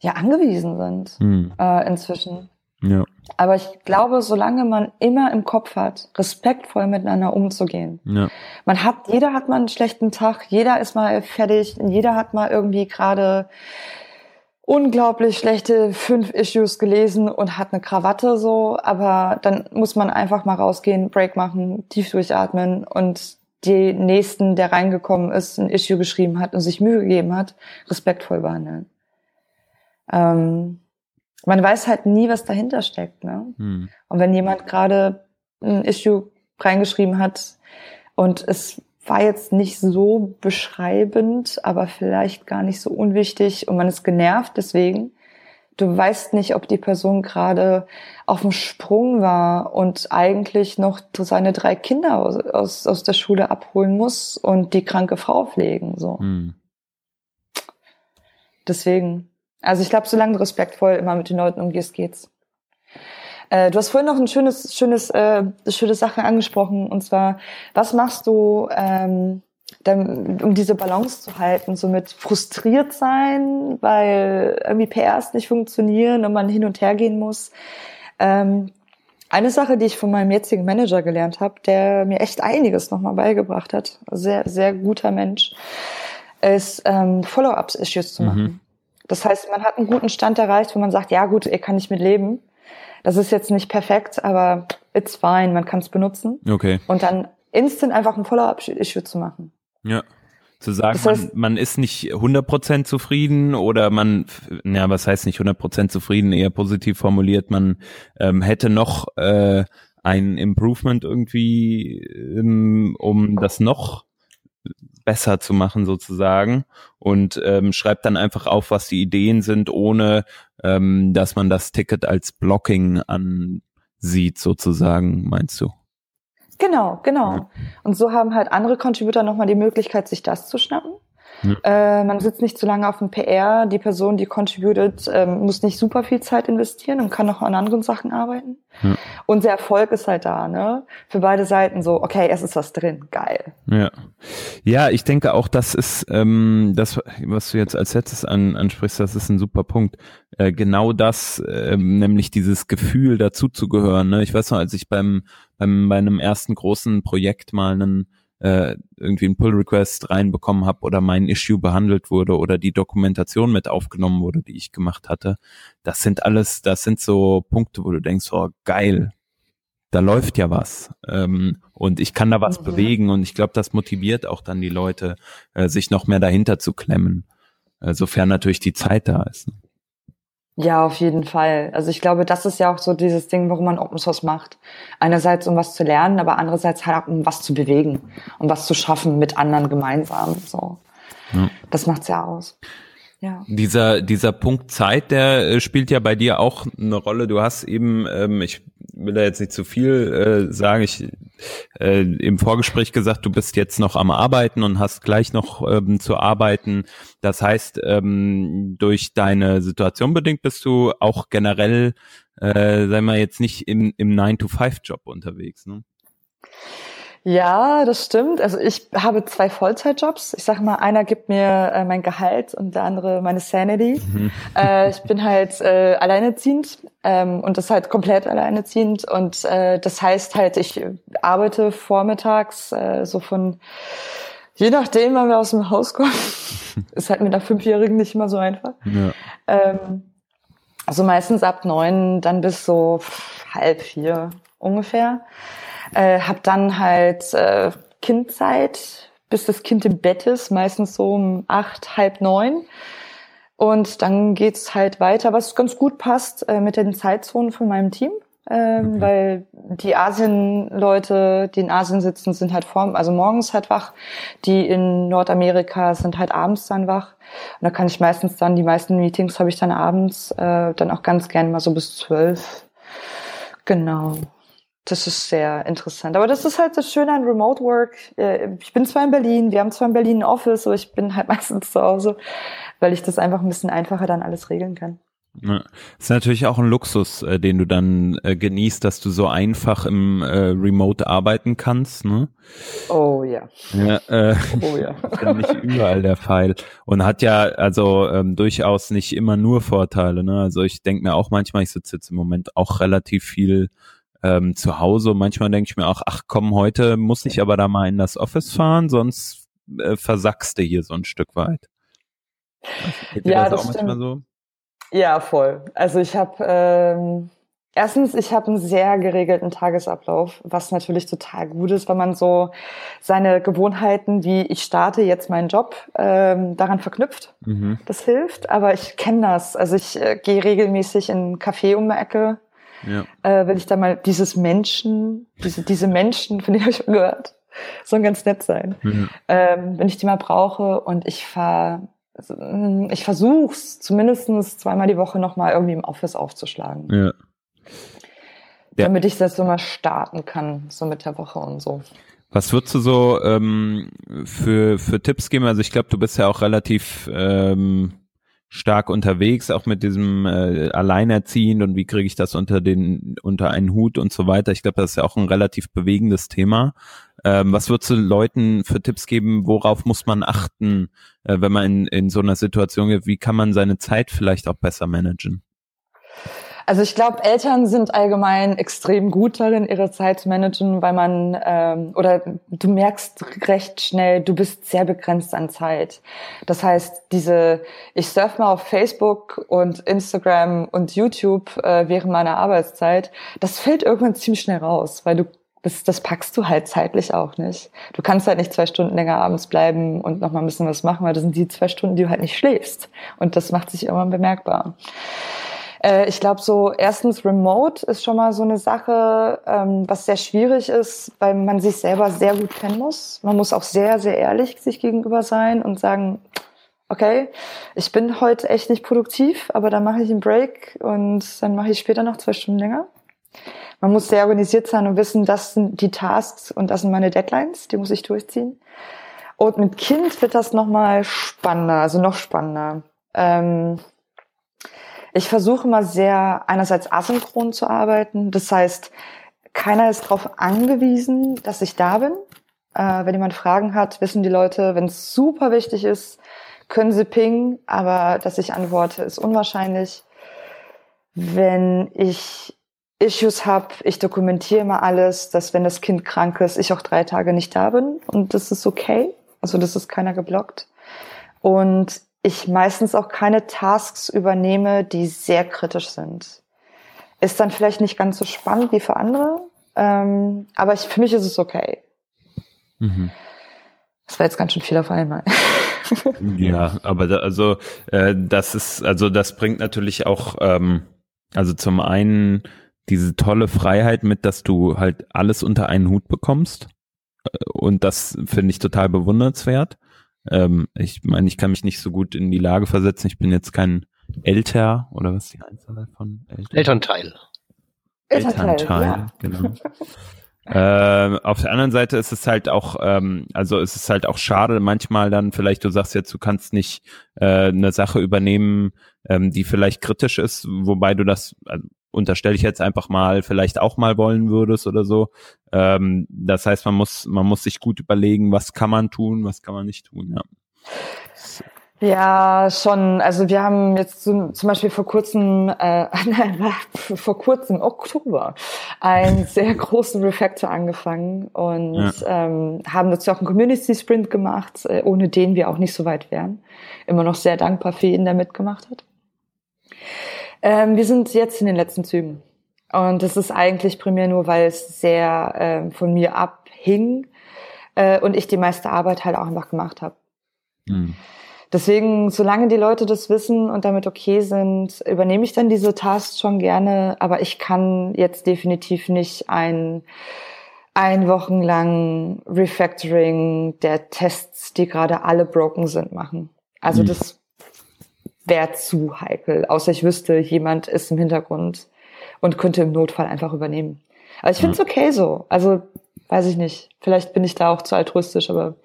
ja angewiesen sind mhm. äh, inzwischen. Ja. Aber ich glaube, solange man immer im Kopf hat, respektvoll miteinander umzugehen. Ja. Man hat, jeder hat mal einen schlechten Tag, jeder ist mal fertig, jeder hat mal irgendwie gerade unglaublich schlechte fünf Issues gelesen und hat eine Krawatte so, aber dann muss man einfach mal rausgehen, Break machen, tief durchatmen und die nächsten, der reingekommen ist, ein Issue geschrieben hat und sich Mühe gegeben hat, respektvoll behandeln. Ähm, man weiß halt nie, was dahinter steckt. Ne? Hm. Und wenn jemand gerade ein Issue reingeschrieben hat und es war jetzt nicht so beschreibend, aber vielleicht gar nicht so unwichtig und man ist genervt deswegen. Du weißt nicht, ob die Person gerade auf dem Sprung war und eigentlich noch seine drei Kinder aus, aus, aus der Schule abholen muss und die kranke Frau pflegen. So. Hm. Deswegen. Also ich glaube, solange du respektvoll immer mit den Leuten umgehst, geht's. Äh, du hast vorhin noch ein schönes, schönes, äh, schöne Sache angesprochen und zwar, was machst du, ähm, dann, um diese Balance zu halten, so mit frustriert sein, weil irgendwie PRs nicht funktionieren und man hin und her gehen muss. Ähm, eine Sache, die ich von meinem jetzigen Manager gelernt habe, der mir echt einiges nochmal beigebracht hat, sehr, sehr guter Mensch, ist ähm, Follow-ups-Issues zu machen. Mhm. Das heißt, man hat einen guten Stand erreicht, wo man sagt, ja gut, ihr kann nicht mit leben. Das ist jetzt nicht perfekt, aber it's fine, man kann es benutzen. Okay. Und dann instant einfach ein Follow-up-Issue zu machen. Ja. Zu sagen, das heißt, man, man, ist nicht 100% zufrieden oder man, ja, was heißt nicht 100% zufrieden, eher positiv formuliert, man ähm, hätte noch äh, ein Improvement irgendwie, ähm, um das noch besser zu machen sozusagen und ähm, schreibt dann einfach auf, was die Ideen sind, ohne ähm, dass man das Ticket als Blocking ansieht sozusagen, meinst du? Genau, genau. Und so haben halt andere Contributor nochmal die Möglichkeit, sich das zu schnappen. Äh, man sitzt nicht zu lange auf dem PR. Die Person, die contributed, ähm, muss nicht super viel Zeit investieren und kann noch an anderen Sachen arbeiten. Ja. Und der Erfolg ist halt da, ne? Für beide Seiten so, okay, es ist was drin, geil. Ja. Ja, ich denke auch, das ist ähm, das, was du jetzt als letztes an, ansprichst, das ist ein super Punkt. Äh, genau das, ähm, nämlich dieses Gefühl, dazuzugehören. Ne? Ich weiß noch, als ich beim, beim bei einem ersten großen Projekt mal einen äh, irgendwie einen Pull-Request reinbekommen habe oder mein Issue behandelt wurde oder die Dokumentation mit aufgenommen wurde, die ich gemacht hatte. Das sind alles, das sind so Punkte, wo du denkst, oh geil, da läuft ja was ähm, und ich kann da was mhm. bewegen und ich glaube, das motiviert auch dann die Leute, äh, sich noch mehr dahinter zu klemmen, äh, sofern natürlich die Zeit da ist. Ne? Ja, auf jeden Fall. Also ich glaube, das ist ja auch so dieses Ding, warum man Open Source macht. Einerseits, um was zu lernen, aber andererseits halt auch, um was zu bewegen, um was zu schaffen mit anderen gemeinsam. So, ja. das macht's ja aus. Ja. Dieser, dieser Punkt Zeit, der äh, spielt ja bei dir auch eine Rolle. Du hast eben, ähm, ich will da jetzt nicht zu viel äh, sagen, ich äh, im Vorgespräch gesagt, du bist jetzt noch am Arbeiten und hast gleich noch ähm, zu arbeiten. Das heißt, ähm, durch deine Situation bedingt bist du auch generell, äh, sagen wir jetzt nicht im, im 9-to-5-Job unterwegs, ne? Ja, das stimmt. Also ich habe zwei Vollzeitjobs. Ich sag mal, einer gibt mir äh, mein Gehalt und der andere meine Sanity. Mhm. *laughs* Äh, ich bin halt äh, alleinerziehend ähm, und das halt komplett alleinerziehend und äh, das heißt halt, ich arbeite vormittags äh, so von je nachdem, wann wir aus dem Haus kommen. *laughs* ist halt mit einer Fünfjährigen nicht immer so einfach. Ja. Ähm, also meistens ab neun, dann bis so halb vier ungefähr. Äh, hab dann halt äh, Kindzeit, bis das Kind im Bett ist, meistens so um acht, halb neun. Und dann geht's halt weiter, was ganz gut passt äh, mit den Zeitzonen von meinem Team. Ähm, okay. Weil die Asien-Leute, die in Asien sitzen, sind halt vor, also morgens halt wach. Die in Nordamerika sind halt abends dann wach. Und da kann ich meistens dann, die meisten Meetings habe ich dann abends, äh, dann auch ganz gerne mal so bis zwölf. Genau. Das ist sehr interessant. Aber das ist halt das Schöne an Remote Work. Äh, ich bin zwar in Berlin, wir haben zwar in Berlin ein Office, aber ich bin halt *laughs* meistens zu Hause, weil ich das einfach ein bisschen einfacher dann alles regeln kann. Ja. ist natürlich auch ein Luxus, äh, den du dann äh, genießt, dass du so einfach im Remote arbeiten kannst. Ne? Oh ja. Ja, äh, oh *laughs* ja. nicht überall der Fall. Und hat ja also ähm, durchaus nicht immer nur Vorteile. Ne? Also ich denke mir auch manchmal, ich sitze jetzt im Moment auch relativ viel ähm, zu Hause. Manchmal denke ich mir auch, ach komm, heute muss ich aber da mal in das Office fahren, sonst äh, versackst du hier so ein Stück weit. Ja, das, das stimmt. So? Ja, voll. Also ich habe ähm, erstens, ich habe einen sehr geregelten Tagesablauf, was natürlich total gut ist, weil man so seine Gewohnheiten, wie ich starte jetzt meinen Job, ähm, daran verknüpft. Mhm. Das hilft. Aber ich kenne das. Also ich äh, gehe regelmäßig in einen Café um die Ecke ja. äh, wenn ich da mal dieses Menschen, diese, diese Menschen, von denen habe ich schon gehört, sollen ganz nett sein. Mhm. Ähm, wenn ich die mal brauche und ich fahre, also, mm, ich versuch's zumindest zweimal die Woche nochmal irgendwie im Office aufzuschlagen. Ja. Ja. Damit ich das so mal starten kann, so mit der Woche und so. Was würdest du so ähm, für, für Tipps geben? Also ich glaube, du bist ja auch relativ ähm, stark unterwegs, auch mit diesem äh, Alleinerziehend und wie kriege ich das unter den unter einen Hut und so weiter. Ich glaube, das ist ja auch ein relativ bewegendes Thema. Ähm, was würdest du Leuten für Tipps geben, worauf muss man achten, äh, wenn man in, in so einer Situation ist? Wie kann man seine Zeit vielleicht auch besser managen? Also ich glaube, Eltern sind allgemein extrem gut darin, ihre Zeit zu managen, weil man ähm, oder du merkst recht schnell, du bist sehr begrenzt an Zeit. Das heißt, diese ich surf mal auf Facebook und Instagram und YouTube äh, während meiner Arbeitszeit, das fällt irgendwann ziemlich schnell raus, weil du das, das packst du halt zeitlich auch nicht. Du kannst halt nicht zwei Stunden länger abends bleiben und noch mal ein bisschen was machen, weil das sind die zwei Stunden, die du halt nicht schläfst. Und das macht sich irgendwann bemerkbar. Äh, ich glaube, so erstens Remote ist schon mal so eine Sache, ähm, was sehr schwierig ist, weil man sich selber sehr gut kennen muss. Man muss auch sehr, sehr ehrlich sich gegenüber sein und sagen, okay, ich bin heute echt nicht produktiv, aber dann mache ich einen Break und dann mache ich später noch zwei Stunden länger. Man muss sehr organisiert sein und wissen, das sind die Tasks und das sind meine Deadlines, die muss ich durchziehen. Und mit Kind wird das nochmal spannender, also noch spannender. Ähm, ich versuche mal sehr einerseits asynchron zu arbeiten. Das heißt, keiner ist darauf angewiesen, dass ich da bin. Äh, wenn jemand Fragen hat, wissen die Leute, wenn es super wichtig ist, können sie pingen, aber dass ich antworte, ist unwahrscheinlich. Wenn ich Issues habe, ich dokumentiere mal alles, dass wenn das Kind krank ist, ich auch drei Tage nicht da bin und das ist okay. Also das ist keiner geblockt. Und ich meistens auch keine Tasks übernehme, die sehr kritisch sind. Ist dann vielleicht nicht ganz so spannend wie für andere, ähm, aber ich, für mich ist es okay. Mhm. Das war jetzt ganz schön viel auf einmal. *laughs* ja, aber da, also äh, das ist, also das bringt natürlich auch, ähm, also zum einen diese tolle Freiheit mit, dass du halt alles unter einen Hut bekommst. Äh, und das finde ich total bewundernswert. Ähm, ich meine, ich kann mich nicht so gut in die Lage versetzen. Ich bin jetzt kein Älter oder was ist die Einzahl von Eltern? Elternteil. Elternteil, Elternteil ja. genau. *laughs* äh, auf der anderen Seite ist es halt auch, ähm, also ist es halt auch schade, manchmal dann vielleicht, du sagst jetzt, du kannst nicht äh, eine Sache übernehmen, ähm, die vielleicht kritisch ist, wobei du das, also, unterstelle ich jetzt einfach mal, vielleicht auch mal wollen würdest oder so. Ähm, das heißt, man muss, man muss sich gut überlegen, was kann man tun, was kann man nicht tun, ja. Ja, schon. Also wir haben jetzt zum, zum Beispiel vor kurzem, äh, *laughs* vor kurzem Oktober einen sehr großen Refactor angefangen und ja. ähm, haben dazu auch einen Community Sprint gemacht, äh, ohne den wir auch nicht so weit wären. Immer noch sehr dankbar für jeden, der mitgemacht hat. Ähm, wir sind jetzt in den letzten Zügen. Und das ist eigentlich primär nur, weil es sehr äh, von mir abhing äh, und ich die meiste Arbeit halt auch einfach gemacht habe. Mhm. Deswegen, solange die Leute das wissen und damit okay sind, übernehme ich dann diese Tasks schon gerne. Aber ich kann jetzt definitiv nicht ein ein Wochen lang Refactoring der Tests, die gerade alle broken sind, machen. Also mhm. das wäre zu heikel, außer ich wüsste, jemand ist im Hintergrund und könnte im Notfall einfach übernehmen. Aber ich finde es okay so. Also weiß ich nicht. Vielleicht bin ich da auch zu altruistisch, aber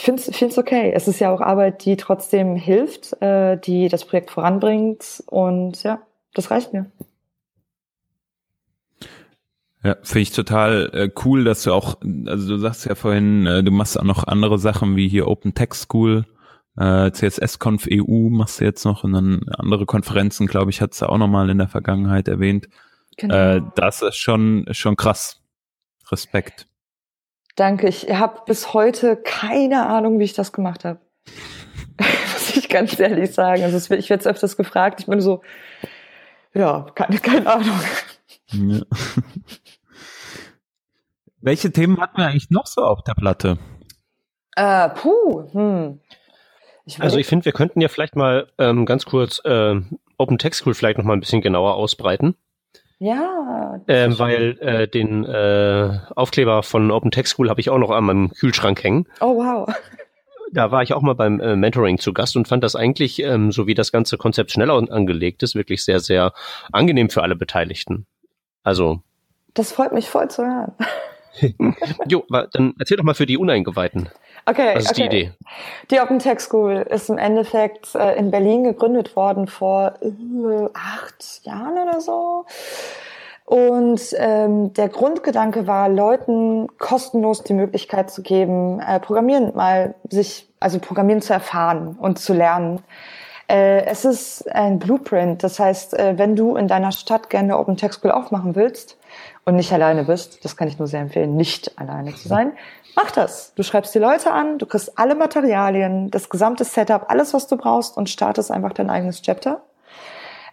ich finde es okay. Es ist ja auch Arbeit, die trotzdem hilft, äh, die das Projekt voranbringt und ja, das reicht mir. Ja, finde ich total äh, cool, dass du auch, also du sagst ja vorhin, äh, du machst auch noch andere Sachen wie hier Open Text School äh, CSS-Conf EU machst du jetzt noch und dann andere Konferenzen, glaube ich, hat du auch nochmal in der Vergangenheit erwähnt. Genau. Äh, das ist schon, schon krass. Respekt. Danke. Ich habe bis heute keine Ahnung, wie ich das gemacht habe. *laughs* Muss ich ganz ehrlich sagen. Also ich werde jetzt öfters gefragt. Ich bin so, ja, keine, keine Ahnung. Ja. Welche Themen hatten wir eigentlich noch so auf der Platte? Äh, puh, hm. Ich also ich finde, wir könnten ja vielleicht mal ähm, ganz kurz äh, Open Text School vielleicht noch mal ein bisschen genauer ausbreiten. Ja. Ähm, weil äh, den äh, Aufkleber von Open Text School habe ich auch noch an meinem Kühlschrank hängen. Oh wow. *laughs* Da war ich auch mal beim äh, Mentoring zu Gast und fand das eigentlich, ähm, so wie das ganze Konzept schneller angelegt ist, wirklich sehr, sehr angenehm für alle Beteiligten. Also. Das freut mich voll zu hören. *laughs* jo, dann erzähl doch mal für die Uneingeweihten. Okay, Was ist okay. die Idee? Die Open Tech School ist im Endeffekt äh, in Berlin gegründet worden vor äh, acht Jahren oder so. Und ähm, der Grundgedanke war, Leuten kostenlos die Möglichkeit zu geben, äh, Programmieren mal sich, also Programmieren zu erfahren und zu lernen. Äh, es ist ein Blueprint. Das heißt, äh, wenn du in deiner Stadt gerne Open Tech School aufmachen willst und nicht alleine bist, das kann ich nur sehr empfehlen, nicht alleine zu sein, Mach das. Du schreibst die Leute an, du kriegst alle Materialien, das gesamte Setup, alles, was du brauchst und startest einfach dein eigenes Chapter.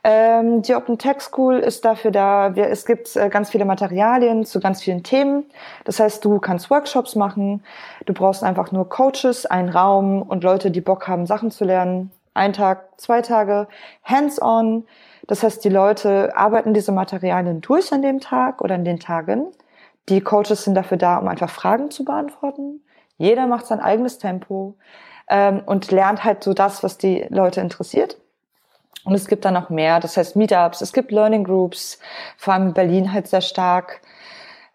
Ähm, die Open Tech School ist dafür da, es gibt äh, ganz viele Materialien zu ganz vielen Themen. Das heißt, du kannst Workshops machen, du brauchst einfach nur Coaches, einen Raum und Leute, die Bock haben, Sachen zu lernen. Ein Tag, zwei Tage, hands-on. Das heißt, die Leute arbeiten diese Materialien durch an dem Tag oder an den Tagen die Coaches sind dafür da, um einfach Fragen zu beantworten. Jeder macht sein eigenes Tempo ähm, und lernt halt so das, was die Leute interessiert. Und es gibt dann noch mehr, das heißt Meetups, es gibt Learning Groups, vor allem in Berlin halt sehr stark.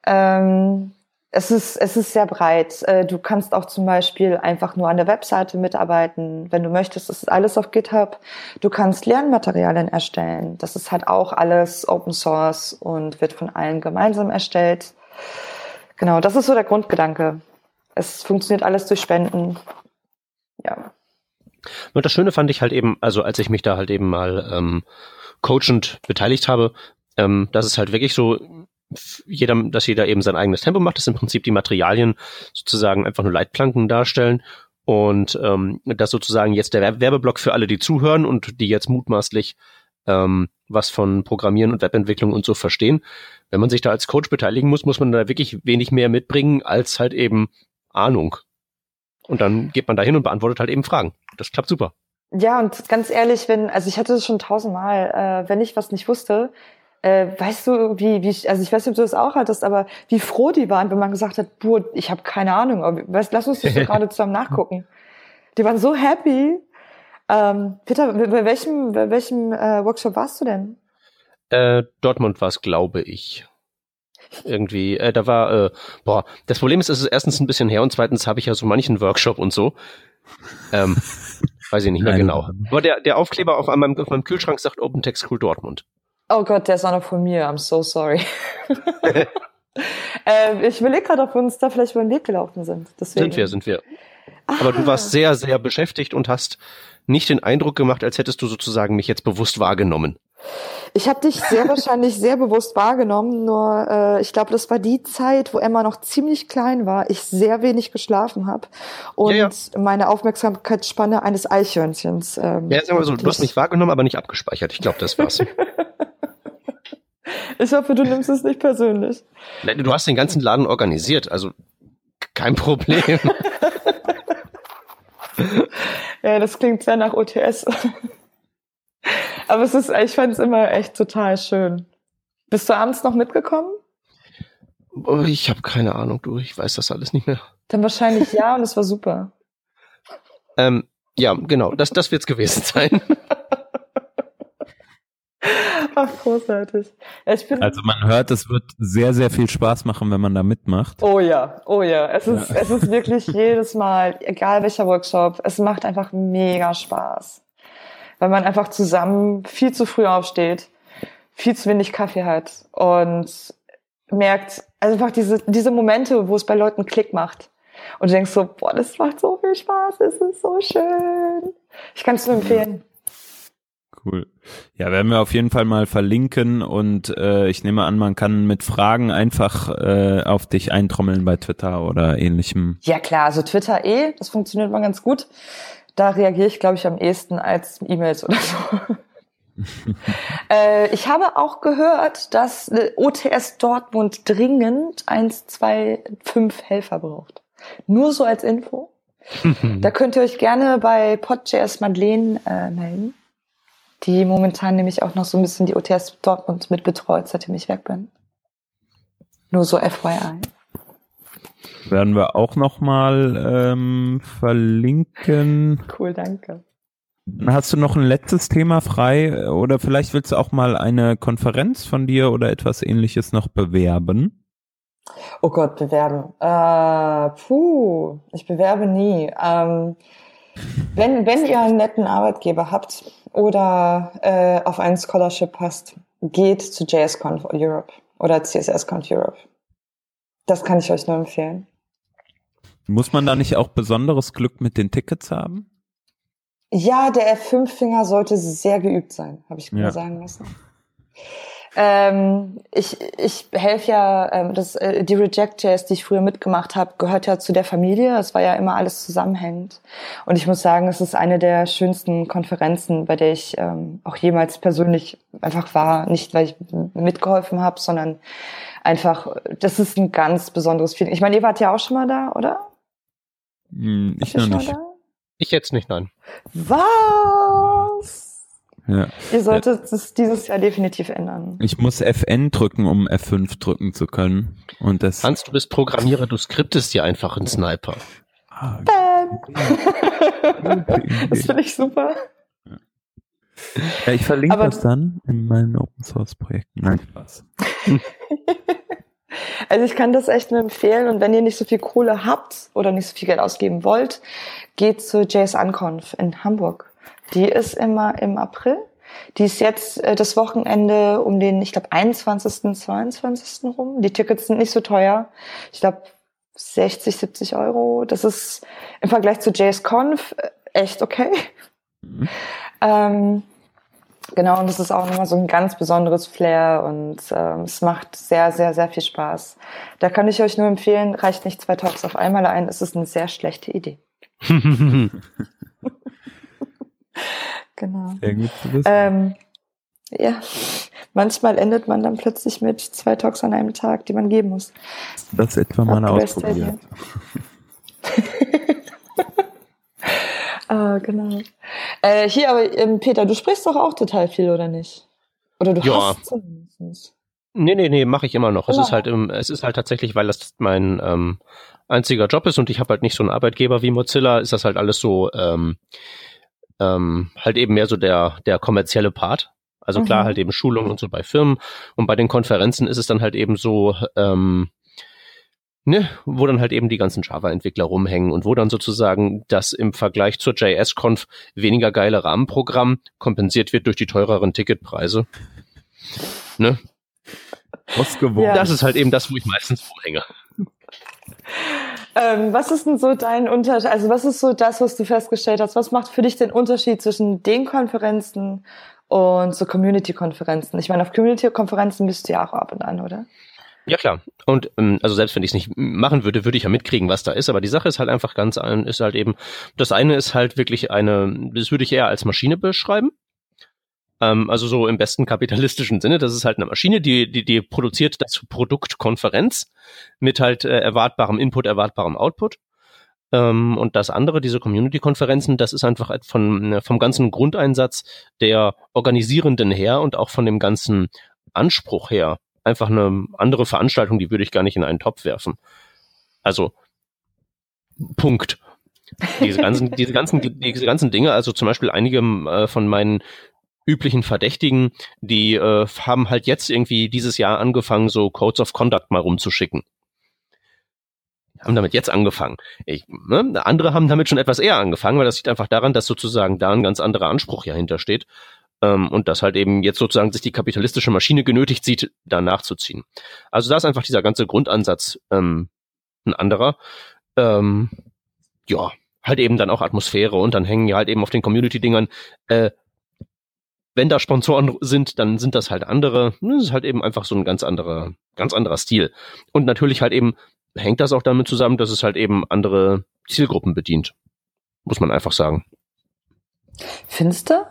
Ähm, es ist, es ist sehr breit. Äh, du kannst auch zum Beispiel einfach nur an der Webseite mitarbeiten, wenn du möchtest. Das ist alles auf GitHub. Du kannst Lernmaterialien erstellen. Das ist halt auch alles Open Source und wird von allen gemeinsam erstellt. Genau, das ist so der Grundgedanke. Es funktioniert alles durch Spenden. Ja. Und das Schöne fand ich halt eben, also als ich mich da halt eben mal ähm, coachend beteiligt habe, ähm, dass es halt wirklich so jeder, dass jeder eben sein eigenes Tempo macht, dass im Prinzip die Materialien sozusagen einfach nur Leitplanken darstellen und ähm, das sozusagen jetzt der Werbeblock für alle, die zuhören und die jetzt mutmaßlich ähm, was von Programmieren und Webentwicklung und so verstehen. Wenn man sich da als Coach beteiligen muss, muss man da wirklich wenig mehr mitbringen als halt eben Ahnung. Und dann geht man da und beantwortet halt eben Fragen. Das klappt super. Ja, und ganz ehrlich, wenn, also ich hatte das schon tausendmal, äh, wenn ich was nicht wusste, äh, weißt du, wie, wie, also ich weiß nicht, ob du das auch hattest, aber wie froh die waren, wenn man gesagt hat, boah, ich habe keine Ahnung, aber, weißt, lass uns das so *laughs* gerade zusammen nachgucken. Die waren so happy, ähm, Peter, bei welchem, bei welchem äh, Workshop warst du denn? Äh, Dortmund war es, glaube ich. irgendwie. Äh, da war, äh, boah, das Problem ist, es ist erstens ein bisschen her und zweitens habe ich ja so manchen Workshop und so. Ähm, *laughs* weiß ich nicht mehr Nein. genau. Aber der, der Aufkleber auf meinem, auf meinem Kühlschrank sagt Open Text School Dortmund. Oh Gott, der ist auch noch von mir. I'm so sorry. *laughs* äh, ich überlege gerade, ob wir uns da vielleicht über den Weg gelaufen sind. Deswegen. Sind wir, sind wir. Ah. Aber du warst sehr, sehr beschäftigt und hast nicht den Eindruck gemacht, als hättest du sozusagen mich jetzt bewusst wahrgenommen. Ich habe dich sehr wahrscheinlich sehr bewusst wahrgenommen, nur äh, ich glaube, das war die Zeit, wo Emma noch ziemlich klein war, ich sehr wenig geschlafen habe und ja, ja. meine Aufmerksamkeitsspanne eines Eichhörnchens. Ähm, ja, sagen wir so, du hast mich wahrgenommen, aber nicht abgespeichert. Ich glaube, das war's. *laughs* ich hoffe, du nimmst es nicht persönlich. Du hast den ganzen Laden organisiert, also kein Problem. *laughs* ja, das klingt sehr nach OTS. *laughs* Aber es ist, ich fand es immer echt total schön. Bist du abends noch mitgekommen? Oh, ich habe keine Ahnung, du, ich weiß das alles nicht mehr. Dann wahrscheinlich ja und es war super. *laughs* Ähm, ja, genau, das, das wird's gewesen sein. Ach, großartig. also man hört, es wird sehr, sehr viel Spaß machen, wenn man da mitmacht. Oh ja, oh ja. Es ist, ja. es ist wirklich jedes Mal, egal welcher Workshop, es macht einfach mega Spaß. Weil man einfach zusammen viel zu früh aufsteht, viel zu wenig Kaffee hat und merkt, also einfach diese, diese Momente, wo es bei Leuten Klick macht. Und du denkst so, boah, das macht so viel Spaß, es ist so schön. Ich kann es nur empfehlen. Cool. Ja, werden wir auf jeden Fall mal verlinken und äh, ich nehme an, man kann mit Fragen einfach äh, auf dich eintrommeln bei Twitter oder ähnlichem. Ja klar, also Twitter eh, das funktioniert mal ganz gut. Da reagiere ich, glaube ich, am ehesten als E-Mails oder so. *laughs* äh, ich habe auch gehört, dass äh, OTS Dortmund dringend eins, zwei, fünf Helfer braucht. Nur so als Info. *laughs* da könnt ihr euch gerne bei Pod.js Madeleine äh, melden die momentan nämlich auch noch so ein bisschen die OTS Dortmund mit betreut, seitdem ich weg bin. Nur so FYI. Werden wir auch nochmal ähm, verlinken. Cool, danke. Hast du noch ein letztes Thema frei oder vielleicht willst du auch mal eine Konferenz von dir oder etwas ähnliches noch bewerben? Oh Gott, bewerben. Äh, puh, ich bewerbe nie. Ähm, wenn, wenn ihr einen netten Arbeitgeber habt oder äh, auf ein Scholarship passt, geht zu JSConf Europe oder CSSConf Europe. Das kann ich euch nur empfehlen. Muss man da nicht auch besonderes Glück mit den Tickets haben? Ja, der F5-Finger sollte sehr geübt sein, habe ich mir ja. sagen lassen. Ähm, ich ich helfe ja, ähm, das, äh, die Reject.js, die ich früher mitgemacht habe, gehört ja zu der Familie. Es war ja immer alles zusammenhängend. Und ich muss sagen, es ist eine der schönsten Konferenzen, bei der ich ähm, auch jemals persönlich einfach war. Nicht, weil ich mitgeholfen habe, sondern einfach, das ist ein ganz besonderes Feeling. Ich meine, ihr wart ja auch schon mal da, oder? Hm, ich noch nicht. Ich jetzt nicht, nein. Was? Ja. Ihr solltet es dieses Jahr definitiv ändern. Ich muss FN drücken, um F5 drücken zu können. Und das Hans, du bist Programmierer, du skriptest dir einfach einen Sniper. Ah, Bam! *laughs* das finde ich super. Ja, ich verlinke Aber das dann in meinen Open Source Projekten. Nein, Spaß. *laughs* also ich kann das echt nur empfehlen und wenn ihr nicht so viel Kohle habt oder nicht so viel Geld ausgeben wollt, geht zu JSUnconf in Hamburg. Die ist immer im April. Die ist jetzt äh, das Wochenende um den, ich glaube, 21., 22. rum. Die Tickets sind nicht so teuer. Ich glaube, 60, 70 Euro. Das ist im Vergleich zu JSConf äh, echt okay. Mhm. Ähm, genau, und das ist auch nochmal so ein ganz besonderes Flair und ähm, es macht sehr, sehr, sehr viel Spaß. Da kann ich euch nur empfehlen, reicht nicht zwei Talks auf einmal ein, es ist eine sehr schlechte Idee. *laughs* *laughs* Genau. Sehr gut zu wissen. Ähm, ja, manchmal endet man dann plötzlich mit zwei Talks an einem Tag, die man geben muss. Das etwa mal ausprobiert. *laughs* ah, genau. Äh, hier, aber ähm, Peter, du sprichst doch auch total viel, oder nicht? Oder du ja. hast zumindest. Nee, nee, nee, mache ich immer noch. Genau. Es ist halt im, es ist halt tatsächlich, weil das mein ähm, einziger Job ist und ich habe halt nicht so einen Arbeitgeber wie Mozilla, ist das halt alles so ähm, ähm, halt eben mehr so der, der kommerzielle Part. Also klar, mhm. halt eben Schulungen und so bei Firmen. Und bei den Konferenzen ist es dann halt eben so, ähm, ne, wo dann halt eben die ganzen Java-Entwickler rumhängen und wo dann sozusagen das im Vergleich zur JS-Conf weniger geile Rahmenprogramm kompensiert wird durch die teureren Ticketpreise. Ne? Ausgewogen. Das ist halt eben das, wo ich meistens vorhänge. *laughs* Ähm, was ist denn so dein Unterschied? Also was ist so das, was du festgestellt hast? Was macht für dich den Unterschied zwischen den Konferenzen und so Community-Konferenzen? Ich meine, auf Community-Konferenzen bist du ja auch ab und an, oder? Ja klar. Und ähm, also selbst wenn ich es nicht machen würde, würde ich ja mitkriegen, was da ist. Aber die Sache ist halt einfach ganz, ist halt eben, das eine ist halt wirklich eine, das würde ich eher als Maschine beschreiben. Ähm, also so im besten kapitalistischen Sinne. Das ist halt eine Maschine, die, die, die produziert das Produkt Konferenz mit halt äh, erwartbarem Input, erwartbarem Output. Ähm, und das andere, diese Community-Konferenzen, das ist einfach von, vom ganzen Grundeinsatz der Organisierenden her und auch von dem ganzen Anspruch her einfach eine andere Veranstaltung, die würde ich gar nicht in einen Topf werfen. Also Punkt. Diese ganzen, diese ganzen, diese ganzen Dinge, also zum Beispiel einige äh, von meinen üblichen Verdächtigen, die äh, haben halt jetzt irgendwie dieses Jahr angefangen, so Codes of Conduct mal rumzuschicken. Haben damit jetzt angefangen. Ich, ne? Andere haben damit schon etwas eher angefangen, weil das liegt einfach daran, dass sozusagen da ein ganz anderer Anspruch ja hintersteht. Ähm, und dass halt eben jetzt sozusagen sich die kapitalistische Maschine genötigt sieht, da nachzuziehen. Also da ist einfach dieser ganze Grundansatz ähm, ein anderer. Ähm, ja, halt eben dann auch Atmosphäre und dann hängen ja halt eben auf den Community-Dingern äh, wenn da Sponsoren sind, dann sind das halt andere. Das ist halt eben einfach so ein ganz anderer, ganz anderer Stil. Und natürlich halt eben hängt das auch damit zusammen, dass es halt eben andere Zielgruppen bedient. Muss man einfach sagen. Findest du?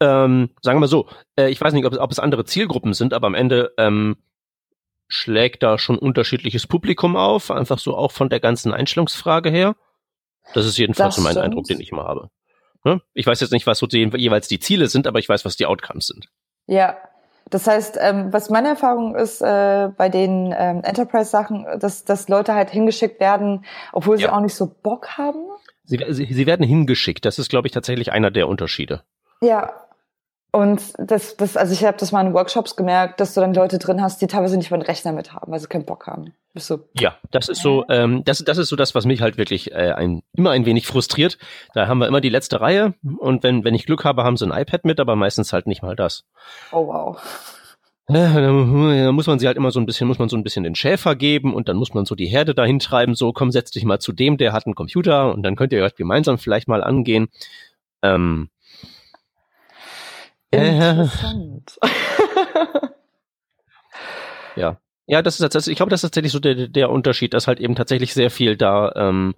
Ähm, sagen wir mal so, äh, ich weiß nicht, ob es, ob es andere Zielgruppen sind, aber am Ende ähm, schlägt da schon unterschiedliches Publikum auf, einfach so auch von der ganzen Einstellungsfrage her. Das ist jedenfalls das so mein. Eindruck, den ich immer habe. Ne? Ich weiß jetzt nicht, was so die, jeweils die Ziele sind, aber ich weiß, was die Outcomes sind. Ja, das heißt, ähm, was meine Erfahrung ist äh, bei den ähm, Enterprise-Sachen, dass, dass Leute halt hingeschickt werden, obwohl sie ja. auch nicht so Bock haben. Sie, sie, sie werden hingeschickt. Das ist, glaube ich, tatsächlich einer der Unterschiede. Ja, und das, das, also ich habe das mal in Workshops gemerkt, dass du dann Leute drin hast, die teilweise nicht mal einen Rechner mit haben, weil sie keinen Bock haben. Bist so, ja, das ist so, ähm, das, das ist so das, was mich halt wirklich äh, ein, immer ein wenig frustriert. Da haben wir immer die letzte Reihe und wenn, wenn ich Glück habe, haben sie ein iPad mit, aber meistens halt nicht mal das. Oh wow. Ja, da muss man sie halt immer so ein bisschen, muss man so ein bisschen den Schäfer geben und dann muss man so die Herde dahin treiben, so komm, setz dich mal zu dem, der hat einen Computer und dann könnt ihr halt gemeinsam vielleicht mal angehen. Ähm, Interessant. *laughs* ja. Ja, das ist tatsächlich, ich glaube, das ist tatsächlich so der, der Unterschied, dass halt eben tatsächlich sehr viel da, ähm,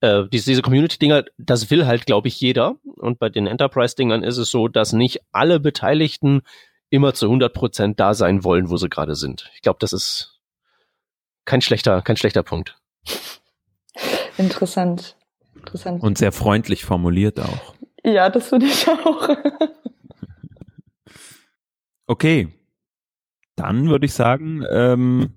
äh, diese, diese Community-Dinger, das will halt, glaube ich, jeder. Und bei den Enterprise-Dingern ist es so, dass nicht alle Beteiligten immer zu 100 Prozent da sein wollen, wo sie gerade sind. Ich glaube, das ist kein schlechter, kein schlechter Punkt. Interessant. Interessant. Und sehr freundlich formuliert auch. Ja, das finde ich auch. *laughs* Okay, dann würde ich sagen, ähm,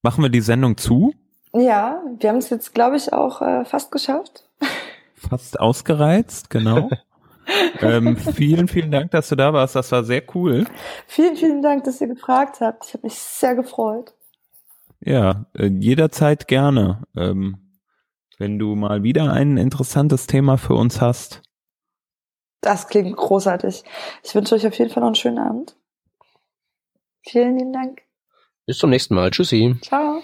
machen wir die Sendung zu. Ja, wir haben es jetzt, glaube ich, auch äh, fast geschafft. Fast ausgereizt, genau. *laughs* ähm, vielen, vielen Dank, dass du da warst. Das war sehr cool. Vielen, vielen Dank, dass ihr gefragt habt. Ich habe mich sehr gefreut. Ja, äh, jederzeit gerne. Ähm, wenn du mal wieder ein interessantes Thema für uns hast, das klingt großartig. Ich wünsche euch auf jeden Fall noch einen schönen Abend. Vielen lieben Dank. Bis zum nächsten Mal. Tschüssi. Ciao.